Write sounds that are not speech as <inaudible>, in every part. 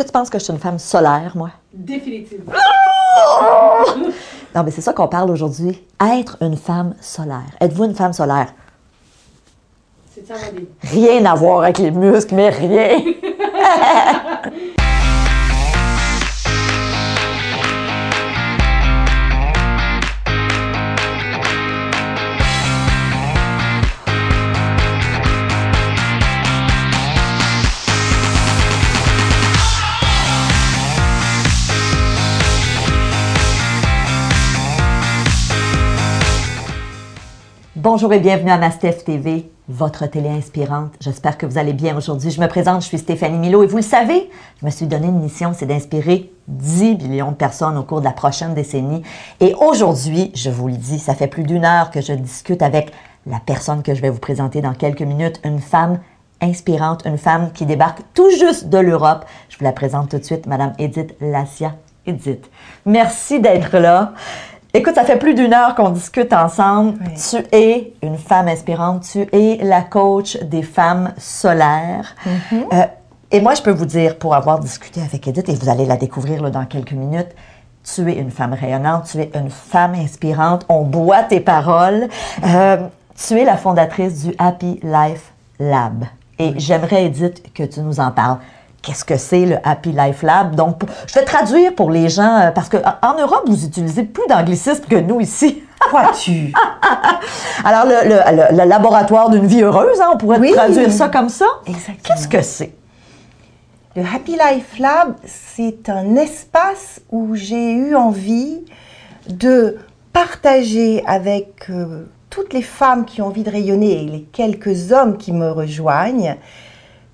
que tu penses que je suis une femme solaire, moi? Définitivement. <laughs> Non, mais c'est ça qu'on parle aujourd'hui. Être une femme solaire. Êtes-vous une femme solaire? C'est ça. Rien à voir avec les muscles, mais rien. <laughs> Bonjour et bienvenue à Mastef TV, votre télé inspirante. J'espère que vous allez bien aujourd'hui. Je me présente, je suis Stéphanie Milo et vous le savez, je me suis donné une mission, c'est d'inspirer 10 millions de personnes au cours de la prochaine décennie. Et aujourd'hui, je vous le dis, ça fait plus d'une heure que je discute avec la personne que je vais vous présenter dans quelques minutes, une femme inspirante, une femme qui débarque tout juste de l'Europe. Je vous la présente tout de suite, Madame Edith Lassia. Edith, merci d'être là. Écoute, ça fait plus d'une heure qu'on discute ensemble. Oui. Tu es une femme inspirante, tu es la coach des femmes solaires. Euh, et moi, je peux vous dire, pour avoir discuté avec Edith, et vous allez la découvrir là, dans quelques minutes, tu es une femme rayonnante, tu es une femme inspirante, on boit tes paroles. Euh, tu es la fondatrice du Happy Life Lab. Et j'aimerais, Edith, que tu nous en parles. Qu'est-ce que c'est le Happy Life Lab? Donc, je vais traduire pour les gens, euh, parce qu'en en Europe, vous utilisez plus d'anglicisme que nous ici. Crois-tu? <laughs> Alors, le, le- le- le laboratoire d'une vie heureuse, hein, on pourrait Oui. traduire ça comme ça. Exactement. Qu'est-ce que c'est? Le Happy Life Lab, c'est un espace où j'ai eu envie de partager avec euh, toutes les femmes qui ont envie de rayonner et les quelques hommes qui me rejoignent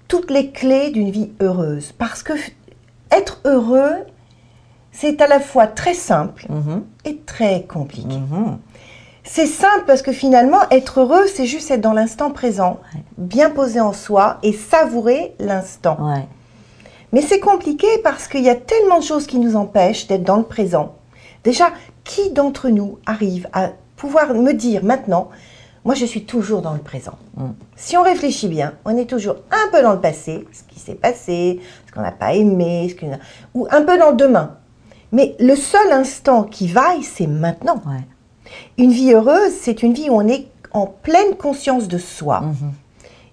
toutes les clés d'une vie heureuse. Parce que être heureux, c'est à la fois très simple et très compliqué. Mhm. C'est simple parce que finalement, être heureux, c'est juste être dans l'instant présent, bien posé en soi et savourer l'instant. Ouais. Mais c'est compliqué parce qu'il y a tellement de choses qui nous empêchent d'être dans le présent. Déjà, qui d'entre nous arrive à pouvoir me dire maintenant, moi je suis toujours dans le présent Si on réfléchit bien, on est toujours un peu dans le passé, ce qui s'est passé, ce qu'on n'a pas aimé, ce a- ou un peu dans le demain. Mais le seul instant qui vaille, c'est maintenant. Ouais. Une vie heureuse, c'est une vie où on est en pleine conscience de soi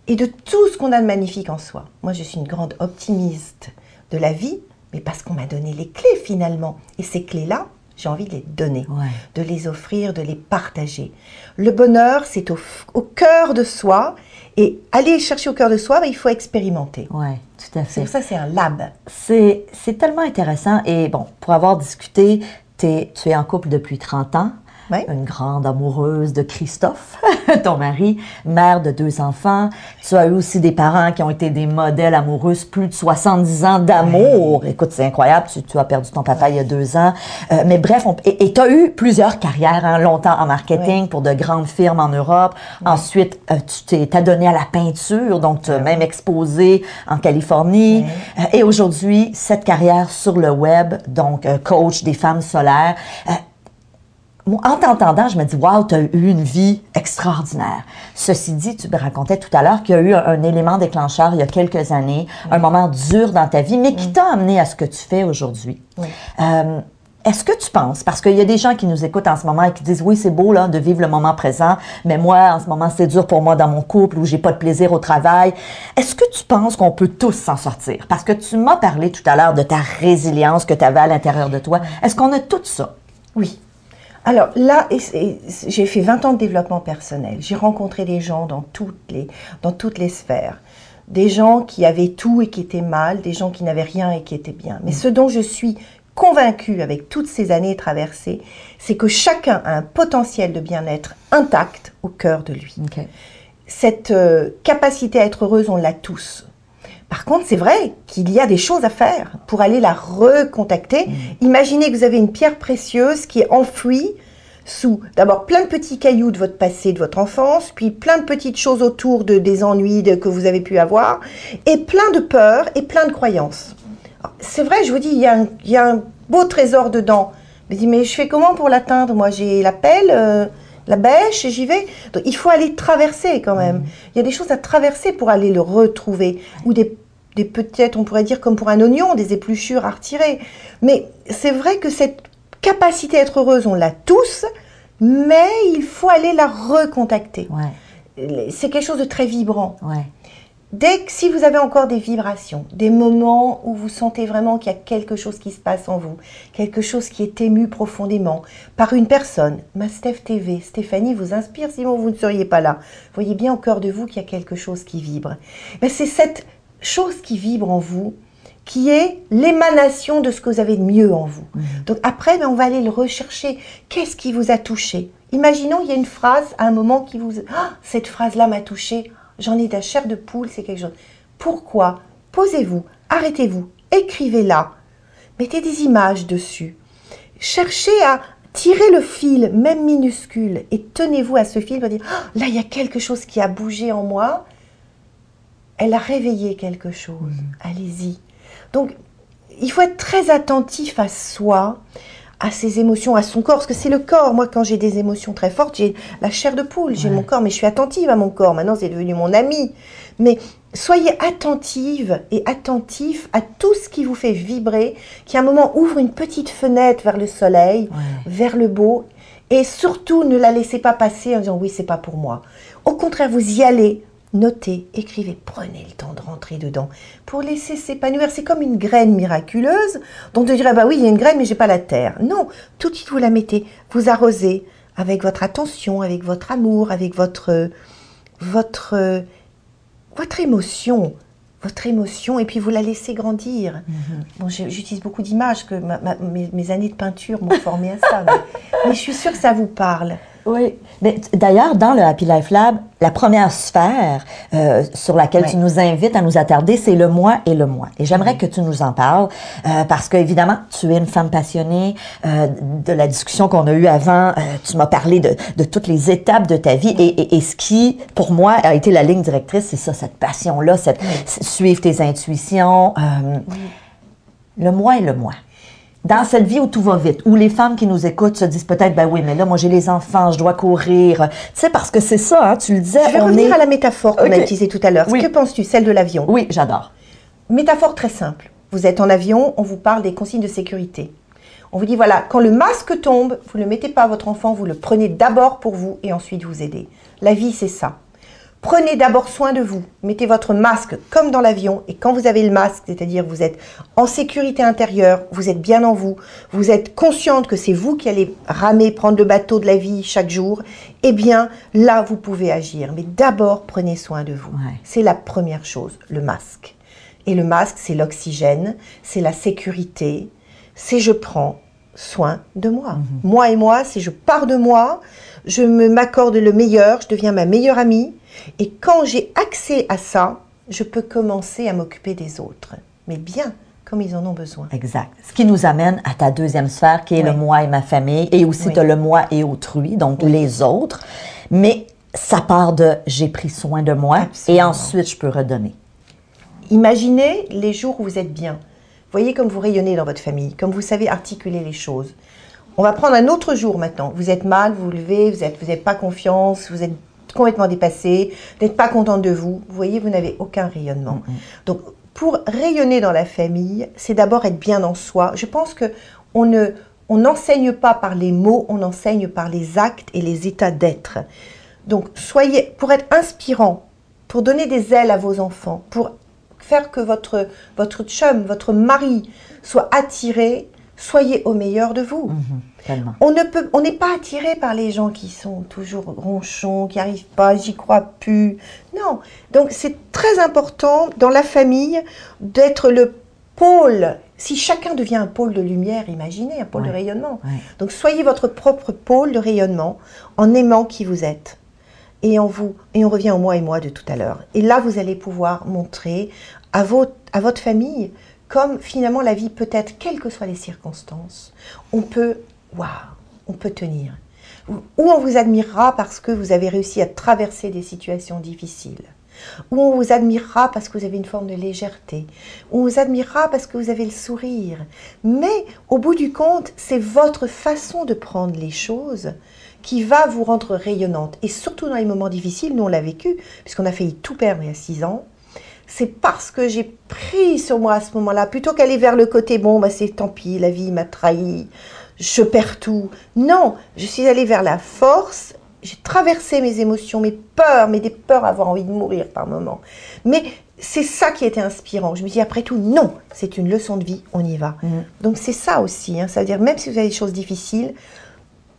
et de tout ce qu'on a de magnifique en soi. Moi, je suis une grande optimiste de la vie, mais parce qu'on m'a donné les clés finalement. Et ces clés-là, j'ai envie de les donner, Ouais. de les offrir, de les partager. Le bonheur, c'est au, cœur de soi. Et aller chercher au cœur de soi, ben, il faut expérimenter. Ouais, tout à C'est fait. pour ça que c'est un lab. C'est tellement intéressant. Et bon, pour avoir discuté, t'es- tu es en couple depuis 30 ans. Une grande amoureuse de Christophe, <laughs> ton mari, mère de deux enfants. Tu as eu aussi des parents qui ont été des modèles amoureux, plus de 70 ans d'amour. Écoute, c'est incroyable, tu, tu as perdu ton papa il y a deux ans. Euh, mais bref, on- et tu as eu plusieurs carrières, hein, longtemps en marketing pour de grandes firmes en Europe. Ensuite, euh, tu t'es t'as donné à la peinture, donc tu as même exposé en Californie. Euh, et aujourd'hui, cette carrière sur le web, donc euh, coach des femmes solaires. En t'entendant, je me dis, waouh, tu as eu une vie extraordinaire. Ceci dit, tu me racontais tout à l'heure qu'il y a eu un, un élément déclencheur il y a quelques années, un moment dur dans ta vie, mais qui t'a amené à ce que tu fais aujourd'hui. Oui. Euh, est-ce que tu penses, parce qu'il y a des gens qui nous écoutent en ce moment et qui disent oui, c'est beau là, de vivre le moment présent, mais moi, en ce moment, c'est dur pour moi dans mon couple ou j'ai pas de plaisir au travail. Est-ce que tu penses qu'on peut tous s'en sortir? Parce que tu m'as parlé tout à l'heure de ta résilience que tu avais à l'intérieur de toi. Est-ce qu'on a tout ça? Oui. Alors là, j'ai fait 20 ans de développement personnel. J'ai rencontré des gens dans toutes, les, dans toutes les sphères. Des gens qui avaient tout et qui étaient mal, des gens qui n'avaient rien et qui étaient bien. Mais ce dont je suis convaincue avec toutes ces années traversées, c'est que chacun a un potentiel de bien-être intact au cœur de lui cette euh, capacité à être heureuse, on l'a tous. Par contre, c'est vrai qu'il y a des choses à faire pour aller la recontacter. Imaginez que vous avez une pierre précieuse qui est enfouie sous d'abord plein de petits cailloux de votre passé, de votre enfance, puis plein de petites choses autour de, des ennuis de- que vous avez pu avoir, et plein de peurs et plein de croyances. C'est vrai, je vous dis, il y, a un, il y a un beau trésor dedans. Mais, dis, mais je fais comment pour l'atteindre? Moi, j'ai la pelle, euh, la bêche, et j'y vais. Donc, il faut aller traverser quand même. Il y a des choses à traverser pour aller le retrouver, ou des des peut-être, on pourrait dire comme pour un oignon, des épluchures à retirer. Mais c'est vrai que cette capacité à être heureuse, on l'a tous, mais il faut aller la recontacter. Ouais, C'est quelque chose de très vibrant. ouais. Dès que si vous avez encore des vibrations, des moments où vous sentez vraiment qu'il y a quelque chose qui se passe en vous, quelque chose qui est ému profondément par une personne, ma Steph TV, Stéphanie vous inspire, sinon vous ne seriez pas là. Voyez bien au cœur de vous qu'il y a quelque chose qui vibre. Ben, c'est cette chose qui vibre en vous qui est l'émanation de ce que vous avez de mieux en vous. Donc après, ben, on va aller le rechercher. Qu'est-ce qui vous a touché? Imaginons, il y a une phrase à un moment qui vous... Ah, cette phrase-là m'a touché. J'en ai de la chair de poule, c'est quelque chose. Pourquoi Posez-vous, arrêtez-vous, écrivez-la. Mettez des images dessus. Cherchez à tirer le fil, même minuscule, et tenez-vous à ce fil pour dire, Ah, là, il y a quelque chose qui a bougé en moi. Elle a réveillé quelque chose. Allez-y. Donc, il faut être très attentif à soi, à ses émotions, à son corps, parce que c'est le corps. Moi, quand j'ai des émotions très fortes, j'ai la chair de poule, j'ai Ouais. mon corps, mais je suis attentive à mon corps. Maintenant, c'est devenu mon ami. Mais soyez attentive et attentif à tout ce qui vous fait vibrer, qui à un moment ouvre une petite fenêtre vers le soleil, Ouais. vers le beau. Et surtout, ne la laissez pas passer en disant oui, c'est pas pour moi. Au contraire, vous y allez, notez, écrivez, prenez le temps de rentrer dedans pour laisser s'épanouir. C'est comme une graine miraculeuse dont on dirait bah oui, il y a une graine, mais j'ai pas la terre. Non, tout de suite vous la mettez, vous arrosez avec votre attention, avec votre amour, avec votre votre votre émotion, votre émotion, et puis vous la laissez grandir. Bon, j'ai- j'utilise beaucoup d'images que ma- ma- mes, mes années de peinture m'ont formé à ça, mais, mais je suis sûre que ça vous parle. Oui. D'ailleurs, dans le Happy Life Lab, la première sphère euh, sur laquelle tu nous invites à nous attarder, c'est le moi et le moi. Et j'aimerais que tu nous en parles euh, parce que évidemment, tu es une femme passionnée. euh, de la discussion qu'on a eue avant, tu m'as parlé de, de toutes les étapes de ta vie et, et- et ce qui, pour moi, a été la ligne directrice, c'est ça, cette passion-là, cette suivre tes intuitions. le moi et le moi. Dans cette vie où tout va vite, où les femmes qui nous écoutent se disent peut-être, ben oui, mais là, moi, j'ai les enfants, je dois courir. Tu sais, parce que c'est ça, hein, tu le disais, Je vais on revenir est... à la métaphore qu'on a utilisée tout à l'heure. Oui. Que penses-tu, celle de l'avion? Oui, j'adore. Métaphore très simple. Vous êtes en avion, on vous parle des consignes de sécurité. On vous dit voilà, quand le masque tombe, vous ne le mettez pas à votre enfant, vous le prenez d'abord pour vous et ensuite vous aidez. La vie, c'est ça. Prenez d'abord soin de vous. Mettez votre masque comme dans l'avion. Et quand vous avez le masque, c'est-à-dire vous êtes en sécurité intérieure, vous êtes bien en vous, vous êtes consciente que c'est vous qui allez ramer, prendre le bateau de la vie chaque jour, eh bien là, vous pouvez agir. Mais d'abord, prenez soin de vous. Ouais. C'est la première chose, le masque. Et le masque, c'est l'oxygène, c'est la sécurité, c'est je prends soin de moi. Moi et moi, c'est je pars de moi, je me m'accorde le meilleur, je deviens ma meilleure amie. Et quand j'ai accès à ça, je peux commencer à m'occuper des autres. Mais bien comme ils en ont besoin. Exact. Ce qui nous amène à ta deuxième sphère, qui est le moi et ma famille, et aussi Oui. as le moi et autrui, donc les autres. Mais ça part de j'ai pris soin de moi, Absolument. et ensuite je peux redonner. Imaginez les jours où vous êtes bien. Voyez comme vous rayonnez dans votre famille, comme vous savez articuler les choses. On va prendre un autre jour maintenant. Vous êtes mal, vous vous levez, vous n'êtes vous n'avez pas confiance, vous êtes complètement dépassé, n'êtes pas contente de vous. Vous voyez, vous n'avez aucun rayonnement. Donc, pour rayonner dans la famille, c'est d'abord être bien en soi. Je pense que on ne on n'enseigne pas par les mots, on enseigne par les actes et les états d'être. Donc, soyez pour être inspirant, pour donner des ailes à vos enfants, pour faire que votre votre chum, votre mari soit attiré, soyez au meilleur de vous. Tellement. On ne peut, on n'est pas attiré par les gens qui sont toujours ronchons, qui arrivent pas, j'y crois plus. Non. Donc c'est très important dans la famille d'être le pôle. Si chacun devient un pôle de lumière, imaginez un pôle Ouais. de rayonnement. Ouais. Donc soyez votre propre pôle de rayonnement en aimant qui vous êtes. Et en vous, et on revient au moi et moi de tout à l'heure. Et là, vous allez pouvoir montrer à, vos, à votre famille comme finalement la vie peut être, quelles que soient les circonstances, on peut, waouh, on peut tenir. Ou on vous admirera parce que vous avez réussi à traverser des situations difficiles. Ou on vous admirera parce que vous avez une forme de légèreté. Ou on vous admirera parce que vous avez le sourire. Mais au bout du compte, c'est votre façon de prendre les choses qui va vous rendre rayonnante. Et surtout dans les moments difficiles, nous on l'a vécu, puisqu'on a failli tout perdre il y a six ans. C'est parce que j'ai pris sur moi à ce moment-là, plutôt qu'aller vers le côté bon, bah c'est tant pis, la vie m'a trahi, je perds tout. Non, je suis allée vers la force. J'ai traversé mes émotions, mes peurs, mais des peurs à avoir envie de mourir par moments. Mais c'est ça qui était inspirant. Je me dis après tout, non, c'est une leçon de vie, on y va. Donc c'est ça aussi. Hein, C'est-à-dire même si vous avez des choses difficiles,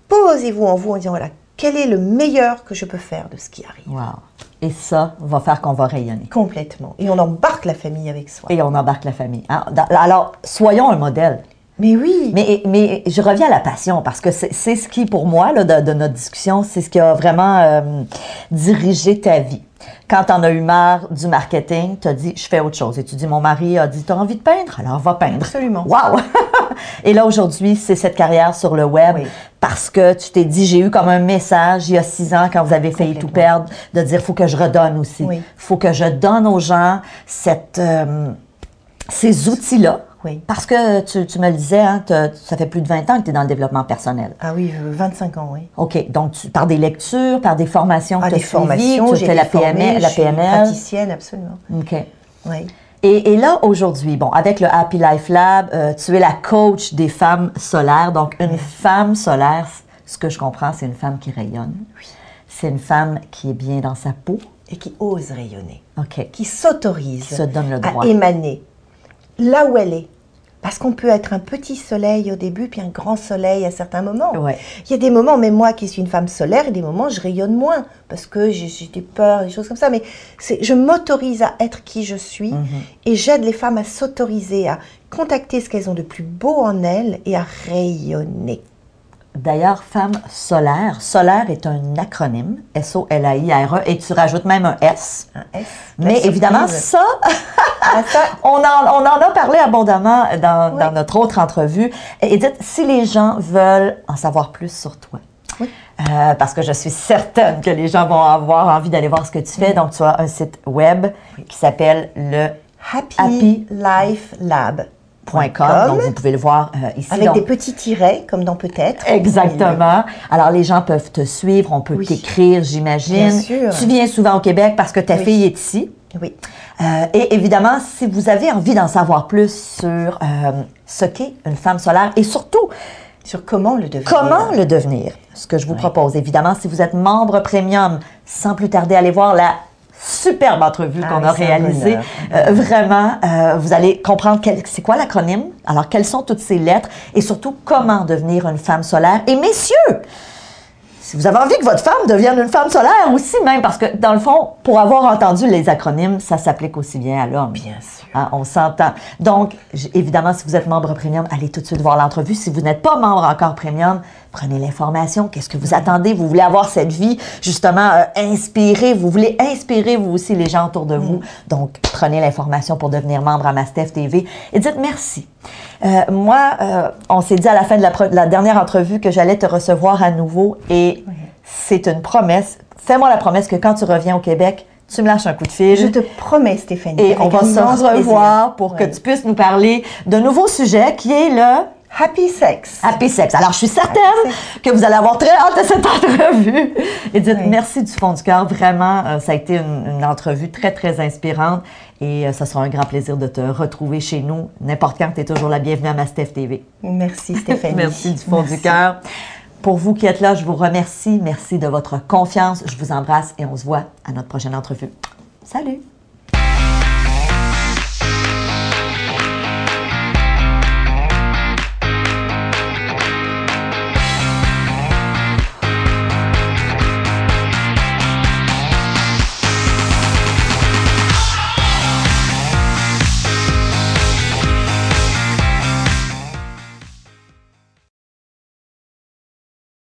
posez-vous en vous en disant voilà, quel est le meilleur que je peux faire de ce qui arrive? Wow. Et ça va faire qu'on va rayonner. Complètement. Et on embarque la famille avec soi. Et on embarque la famille. Dans- Alors, soyons un modèle. Mais oui. Mais, mais je reviens à la passion parce que c'est ce qui, pour moi, là, de, de notre discussion, c'est ce qui a vraiment euh, dirigé ta vie. Quand tu en as eu marre du marketing, tu as dit, je fais autre chose. Et tu dis, mon mari a dit, tu as envie de peindre? Alors, va peindre. Absolument. Wow! <laughs> <laughs> Et là, aujourd'hui, c'est cette carrière sur le web Oui. parce que tu t'es dit, j'ai eu comme un message il y a six ans quand vous avez failli tout perdre, de dire, faut que je redonne aussi. Oui. faut que je donne aux gens cette, euh, ces outils-là. Oui. Parce que tu, tu me le disais, hein, ça fait plus de 20 ans que tu es dans le développement personnel. Ah oui, euh, 25 ans, oui. OK. Donc, tu- par des lectures, par des formations que Ah, tu as des formations, tu fais la PML, la je suis praticienne, absolument. OK. Oui. Et, et là, aujourd'hui, bon, avec le Happy Life Lab, euh, tu es la coach des femmes solaires. Donc, une femme solaire, ce que je comprends, c'est une femme qui rayonne. C'est une femme qui est bien dans sa peau. Et qui ose rayonner, OK. qui s'autorise Qui se donne le droit. à émaner là où elle est. Parce qu'on peut être un petit soleil au début, puis un grand soleil à certains moments. Ouais. Il y a des moments, même moi qui suis une femme solaire, il y a des moments où je rayonne moins, parce que j'ai des peurs, des choses comme ça. Mais je m'autorise à être qui je suis, Mhm. et j'aide les femmes à s'autoriser, à contacter ce qu'elles ont de plus beau en elles, et à rayonner. D'ailleurs, femme solaire, solaire est un acronyme, S-O-L-A-I-R-E, et tu rajoutes même un S. Un S? Mais Quelle évidemment, ça, <laughs> on en, on en a parlé abondamment dans, Oui. dans notre autre entrevue. Et Edith, si les gens veulent en savoir plus sur toi, Oui. euh, parce que je suis certaine que les gens vont avoir envie d'aller voir ce que tu fais, donc tu as un site web qui s'appelle le Happy, Happy Life Lab. .com, donc vous pouvez le voir euh, ici. Avec donc- des petits tirets, comme dans peut-être. Exactement. Alors, les gens peuvent te suivre, on peut Oui. t'écrire, j'imagine. Bien sûr. Tu viens souvent au Québec parce que ta Oui. fille est ici. Oui. Euh, et évidemment, si vous avez envie d'en savoir plus sur euh, ce qu'est une femme solaire et surtout Sur comment le devenir. comment le devenir, ce que je vous propose, évidemment, si vous êtes membre premium, sans plus tarder, allez voir la superbe entrevue Ah qu'on oui, a réalisée. Euh, vraiment, euh, vous allez comprendre c'est quoi l'acronyme, alors quelles sont toutes ces lettres? Et surtout comment devenir une femme solaire? Et messieurs, si vous avez envie que votre femme devienne une femme solaire aussi même, parce que dans le fond, pour avoir entendu les acronymes, ça s'applique aussi bien à l'homme. Bien sûr. Hein, on s'entend. Donc, évidemment, si vous êtes membre premium, allez tout de suite voir l'entrevue. Si vous n'êtes pas membre encore premium, prenez l'information. Qu'est-ce que vous attendez? Vous voulez avoir cette vie, justement, euh, inspirée. Vous voulez inspirer, vous aussi, les gens autour de vous. Donc, prenez l'information pour devenir membre à Mastef TV. Et dites merci. Euh, moi, euh, on s'est dit à la fin de la, la dernière entrevue que j'allais te recevoir à nouveau et c'est une promesse. Fais-moi la promesse que quand tu reviens au Québec, tu me lâches un coup de fil. Je te promets, Stéphanie. Et on va se revoir plaisir. pour que tu puisses nous parler d'un nouveau sujet qui est le Happy Sex. Happy Sex. Alors, je suis certaine que vous allez avoir très hâte de cette entrevue. <laughs> Edith, Oui. merci du fond du cœur. Vraiment, euh, ça a été une, une entrevue très, très inspirante et euh, ça sera un grand plaisir de te retrouver chez nous. N'importe quand, tu es toujours la bienvenue à Mastef TV. Merci, Stéphanie. <laughs> Merci du fond du cœur. Pour vous qui êtes là, je vous remercie. Merci de votre confiance. Je vous embrasse et on se voit à notre prochaine entrevue. Salut!